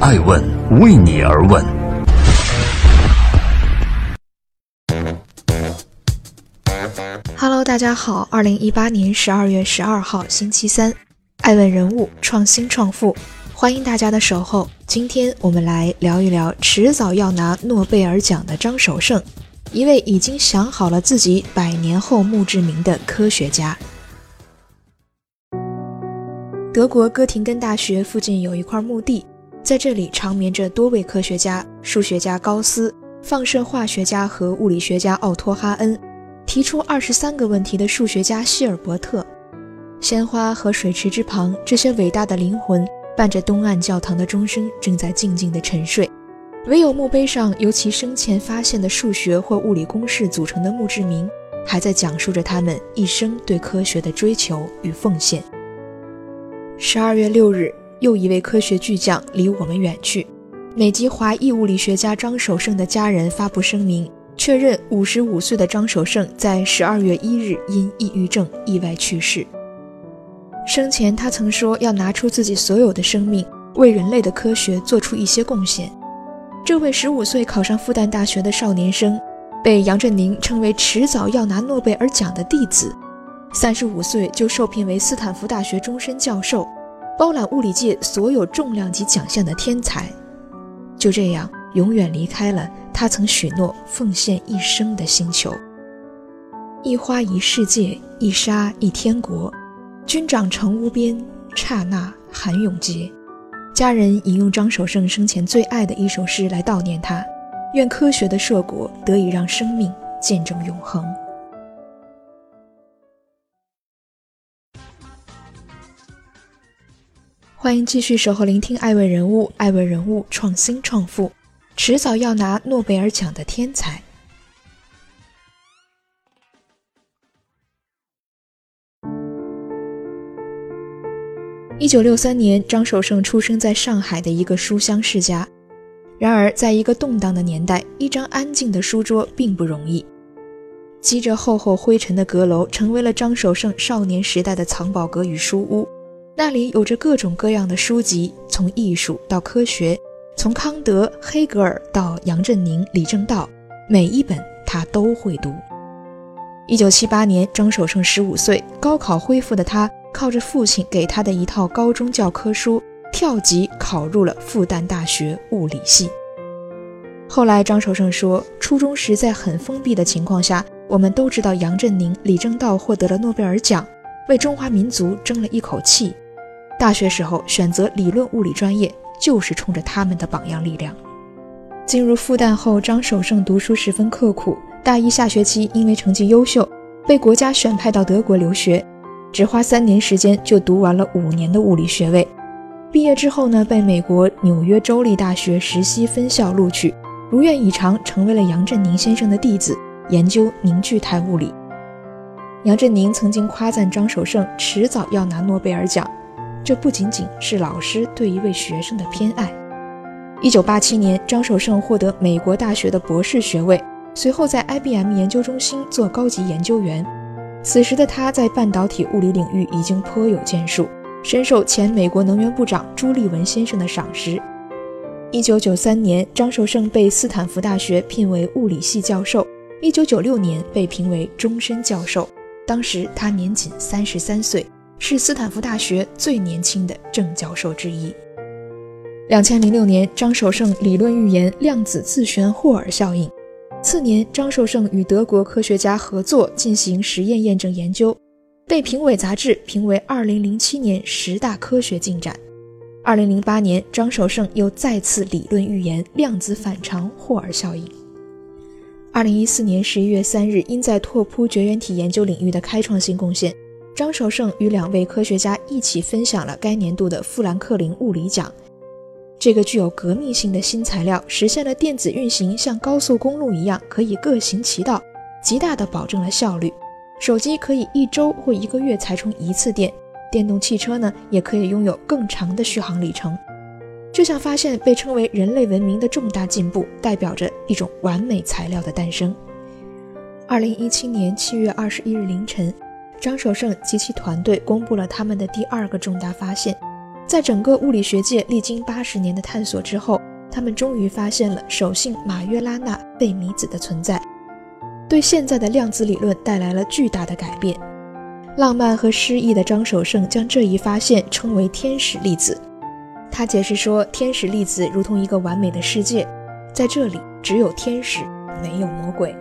爱问为你而问。Hello，大家好，二零一八年十二月十二号星期三，爱问人物创新创富，欢迎大家的守候。今天我们来聊一聊迟早要拿诺贝尔奖的张守胜，一位已经想好了自己百年后墓志铭的科学家。德国哥廷根大学附近有一块墓地，在这里长眠着多位科学家：数学家高斯、放射化学家和物理学家奥托哈恩，提出二十三个问题的数学家希尔伯特。鲜花和水池之旁，这些伟大的灵魂伴着东岸教堂的钟声，正在静静地沉睡。唯有墓碑上由其生前发现的数学或物理公式组成的墓志铭，还在讲述着他们一生对科学的追求与奉献。十二月六日，又一位科学巨匠离我们远去。美籍华裔物理学家张守胜的家人发布声明，确认五十五岁的张守胜在十二月一日因抑郁症意外去世。生前，他曾说要拿出自己所有的生命，为人类的科学做出一些贡献。这位十五岁考上复旦大学的少年生，被杨振宁称为迟早要拿诺贝尔奖的弟子。三十五岁就受聘为斯坦福大学终身教授，包揽物理界所有重量级奖项的天才，就这样永远离开了他曾许诺奉献一生的星球。一花一世界，一沙一天国。君长成无边，刹那寒永结。家人引用张守胜生前最爱的一首诗来悼念他：愿科学的硕果得以让生命见证永恒。欢迎继续守候聆听《爱问人物》，爱问人物创新创富，迟早要拿诺贝尔奖的天才。一九六三年，张守胜出生在上海的一个书香世家。然而，在一个动荡的年代，一张安静的书桌并不容易。积着厚厚灰尘的阁楼，成为了张守胜少年时代的藏宝阁与书屋。那里有着各种各样的书籍，从艺术到科学，从康德、黑格尔到杨振宁、李政道，每一本他都会读。一九七八年，张守胜十五岁，高考恢复的他，靠着父亲给他的一套高中教科书，跳级考入了复旦大学物理系。后来，张守胜说，初中时在很封闭的情况下，我们都知道杨振宁、李政道获得了诺贝尔奖，为中华民族争了一口气。大学时候选择理论物理专业，就是冲着他们的榜样力量。进入复旦后，张守胜读书十分刻苦。大一下学期，因为成绩优秀，被国家选派到德国留学，只花三年时间就读完了五年的物理学位。毕业之后呢，被美国纽约州立大学石溪分校录取，如愿以偿，成为了杨振宁先生的弟子，研究凝聚态物理。杨振宁曾经夸赞张守胜迟早要拿诺贝尔奖。这不仅仅是老师对一位学生的偏爱。一九八七年，张守胜获得美国大学的博士学位，随后在 IBM 研究中心做高级研究员。此时的他在半导体物理领域已经颇有建树，深受前美国能源部长朱立文先生的赏识。一九九三年，张守胜被斯坦福大学聘为物理系教授，一九九六年被评为终身教授，当时他年仅三十三岁。是斯坦福大学最年轻的正教授之一。两千零六年，张守胜理论预言量子自旋霍尔效应。次年，张守胜与德国科学家合作进行实验验证研究，被《评委》杂志评为二零零七年十大科学进展。二零零八年，张守胜又再次理论预言量子反常霍尔效应。二零一四年十一月三日，因在拓扑绝缘体研究领域的开创性贡献。张守胜与两位科学家一起分享了该年度的富兰克林物理奖。这个具有革命性的新材料实现了电子运行像高速公路一样可以各行其道，极大地保证了效率。手机可以一周或一个月才充一次电，电动汽车呢也可以拥有更长的续航里程。这项发现被称为人类文明的重大进步，代表着一种完美材料的诞生。二零一七年七月二十一日凌晨。张守胜及其团队公布了他们的第二个重大发现，在整个物理学界历经八十年的探索之后，他们终于发现了手姓马约拉纳·贝米子的存在，对现在的量子理论带来了巨大的改变。浪漫和诗意的张守胜将这一发现称为“天使粒子”。他解释说，天使粒子如同一个完美的世界，在这里只有天使，没有魔鬼。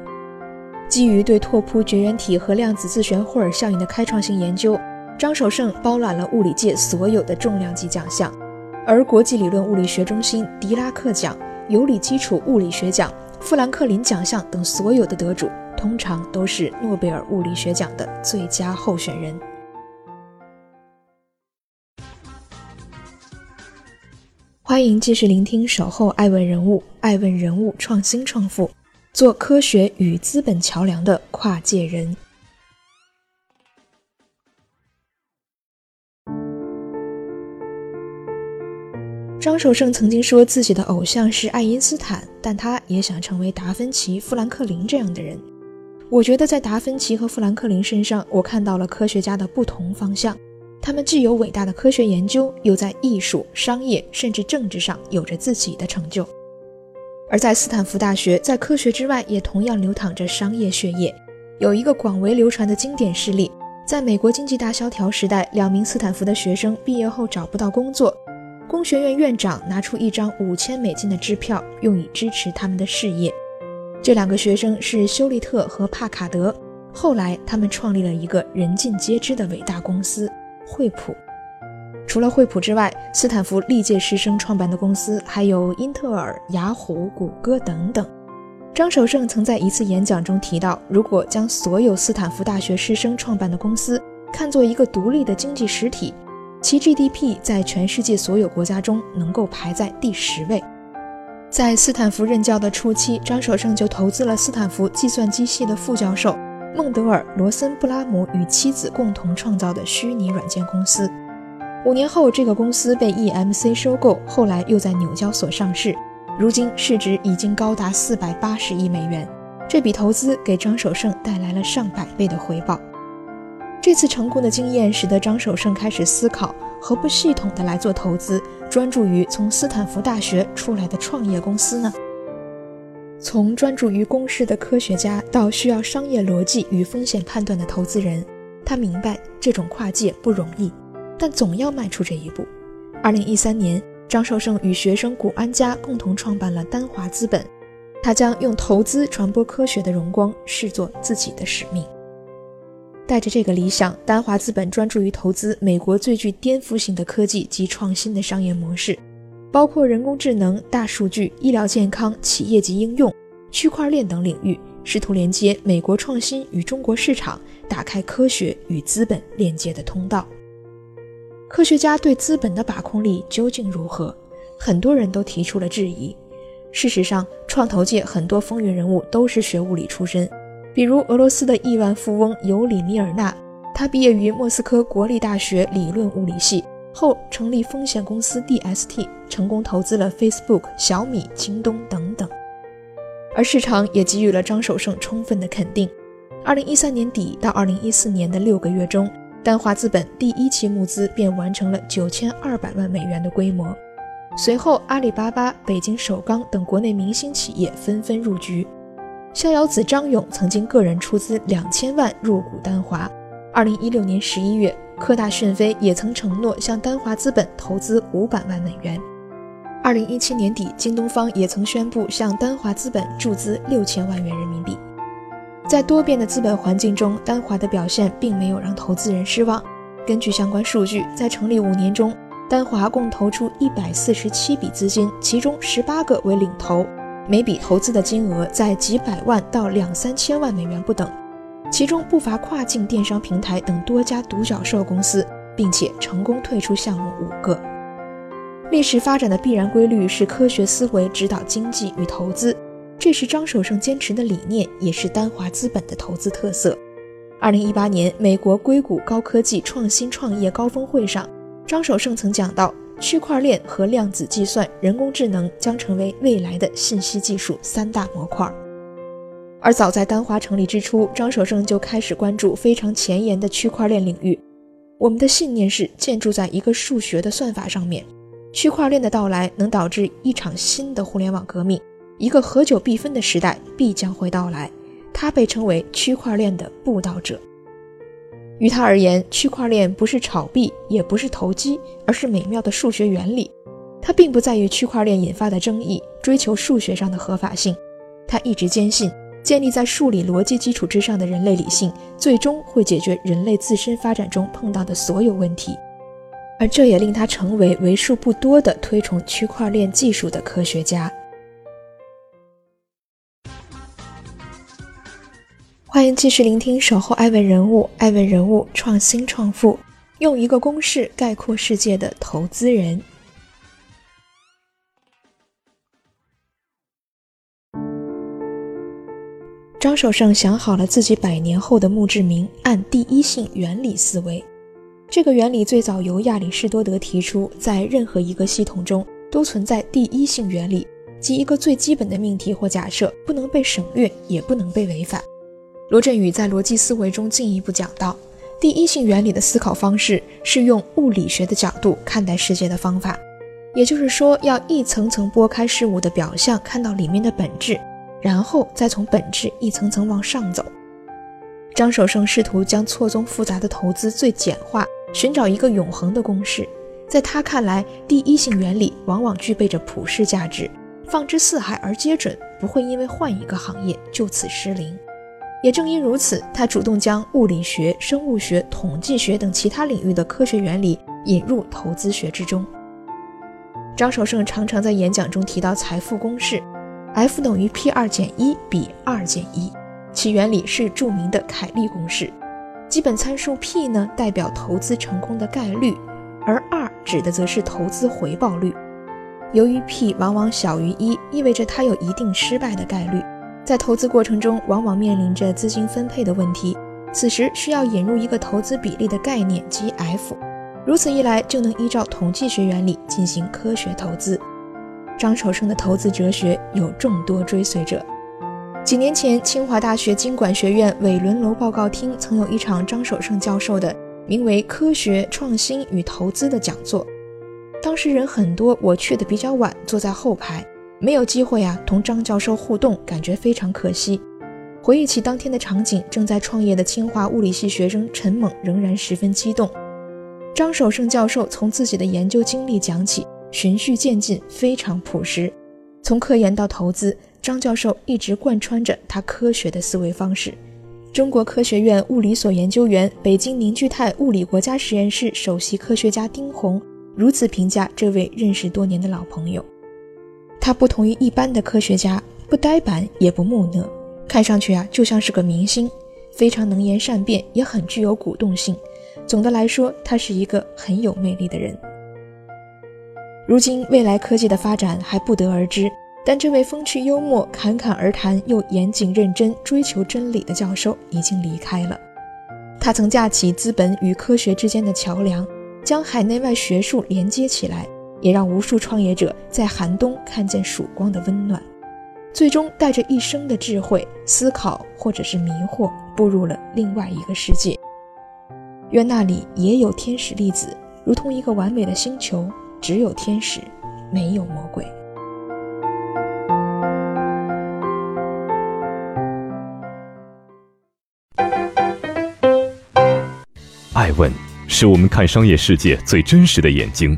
基于对拓扑绝缘体和量子自旋霍尔效应的开创性研究，张守胜包揽了物理界所有的重量级奖项。而国际理论物理学中心狄拉克奖、有理基础物理学奖、富兰克林奖项等所有的得主，通常都是诺贝尔物理学奖的最佳候选人。欢迎继续聆听《守候爱问人物》，爱问人物创新创富，做科学与资本桥梁的跨界人。张守胜曾经说自己的偶像是爱因斯坦，但他也想成为达芬奇、富兰克林这样的人。我觉得在达芬奇和富兰克林身上，我看到了科学家的不同方向。他们既有伟大的科学研究，又在艺术、商业甚至政治上有着自己的成就。而在斯坦福大学，在科学之外也同样流淌着商业血液。有一个广为流传的经典事例：在美国经济大萧条时代，两名斯坦福的学生毕业后找不到工作。工学院院长拿出一张五千美金的支票，用以支持他们的事业。这两个学生是休利特和帕卡德。后来，他们创立了一个人尽皆知的伟大公司——惠普。除了惠普之外，斯坦福历届师生创办的公司还有英特尔、雅虎、谷歌等等。张守胜曾在一次演讲中提到，如果将所有斯坦福大学师生创办的公司看作一个独立的经济实体，其 GDP 在全世界所有国家中能够排在第十位。在斯坦福任教的初期，张守胜就投资了斯坦福计算机系的副教授孟德尔·罗森布拉姆与妻子共同创造的虚拟软件公司。五年后，这个公司被 EMC 收购，后来又在纽交所上市，如今市值已经高达四百八十亿美元。这笔投资给张守胜带来了上百倍的回报。这次成功的经验使得张守胜开始思考，何不系统的来做投资，专注于从斯坦福大学出来的创业公司呢？从专注于公式的科学家到需要商业逻辑与风险判断的投资人，他明白这种跨界不容易，但总要迈出这一步。二零一三年，张守胜与学生谷安佳共同创办了丹华资本，他将用投资传播科学的荣光视作自己的使命。带着这个理想，丹华资本专注于投资美国最具颠覆性的科技及创新的商业模式，包括人工智能、大数据、医疗健康、企业级应用、区块链等领域，试图连接美国创新与中国市场，打开科学与资本链接的通道。科学家对资本的把控力究竟如何？很多人都提出了质疑。事实上，创投界很多风云人物都是学物理出身。比如俄罗斯的亿万富翁尤里米尔纳，他毕业于莫斯科国立大学理论物理系，后成立风险公司 DST，成功投资了 Facebook、小米、京东等等。而市场也给予了张守胜充分的肯定。二零一三年底到二零一四年的六个月中，丹华资本第一期募资便完成了九千二百万美元的规模。随后，阿里巴巴、北京首钢等国内明星企业纷纷入局。逍遥子张勇曾经个人出资两千万入股丹华。二零一六年十一月，科大讯飞也曾承诺向丹华资本投资五百万美元。二零一七年底，京东方也曾宣布向丹华资本注资六千万元人民币。在多变的资本环境中，丹华的表现并没有让投资人失望。根据相关数据，在成立五年中，丹华共投出一百四十七笔资金，其中十八个为领投。每笔投资的金额在几百万到两三千万美元不等，其中不乏跨境电商平台等多家独角兽公司，并且成功退出项目五个。历史发展的必然规律是科学思维指导经济与投资，这是张守胜坚持的理念，也是丹华资本的投资特色。二零一八年美国硅谷高科技创新创业高峰会上，张守胜曾讲到。区块链和量子计算、人工智能将成为未来的信息技术三大模块。而早在丹华成立之初，张守胜就开始关注非常前沿的区块链领域。我们的信念是建筑在一个数学的算法上面。区块链的到来能导致一场新的互联网革命，一个合久必分的时代必将会到来。他被称为区块链的布道者。于他而言，区块链不是炒币，也不是投机，而是美妙的数学原理。他并不在意区块链引发的争议，追求数学上的合法性。他一直坚信，建立在数理逻辑基础之上的人类理性，最终会解决人类自身发展中碰到的所有问题。而这也令他成为为数不多的推崇区块链技术的科学家。欢迎继续聆听《守候爱问人物》，爱问人物创新创富，用一个公式概括世界的投资人。张守胜想好了自己百年后的墓志铭，按第一性原理思维。这个原理最早由亚里士多德提出，在任何一个系统中都存在第一性原理，即一个最基本的命题或假设不能被省略，也不能被违反。罗振宇在逻辑思维中进一步讲到，第一性原理的思考方式是用物理学的角度看待世界的方法，也就是说，要一层层剥开事物的表象，看到里面的本质，然后再从本质一层层往上走。张守胜试图将错综复杂的投资最简化。寻找一个永恒的公式，在他看来，第一性原理往往具备着普世价值，放之四海而皆准，不会因为换一个行业就此失灵。也正因如此，他主动将物理学、生物学、统计学等其他领域的科学原理引入投资学之中。张守胜常常在演讲中提到财富公式：F 等于 P 二减一比二减一，其原理是著名的凯利公式。基本参数 P 呢，代表投资成功的概率，而二指的则是投资回报率。由于 P 往往小于一，意味着它有一定失败的概率。在投资过程中，往往面临着资金分配的问题，此时需要引入一个投资比例的概念，即 F。如此一来，就能依照统计学原理进行科学投资。张守胜的投资哲学有众多追随者。几年前，清华大学经管学院韦伦楼报告厅曾有一场张守胜教授的名为《科学创新与投资》的讲座。当时人很多，我去的比较晚，坐在后排，没有机会啊同张教授互动，感觉非常可惜。回忆起当天的场景，正在创业的清华物理系学生陈猛仍然十分激动。张守胜教授从自己的研究经历讲起，循序渐进，非常朴实，从科研到投资。张教授一直贯穿着他科学的思维方式。中国科学院物理所研究员、北京凝聚态物理国家实验室首席科学家丁红如此评价这位认识多年的老朋友：他不同于一般的科学家，不呆板也不木讷，看上去啊就像是个明星，非常能言善辩，也很具有鼓动性。总的来说，他是一个很有魅力的人。如今，未来科技的发展还不得而知。但这位风趣幽默、侃侃而谈又严谨认真、追求真理的教授已经离开了。他曾架起资本与科学之间的桥梁，将海内外学术连接起来，也让无数创业者在寒冬看见曙光的温暖。最终带着一生的智慧、思考或者是迷惑，步入了另外一个世界。愿那里也有天使粒子，如同一个完美的星球，只有天使，没有魔鬼。爱问是我们看商业世界最真实的眼睛，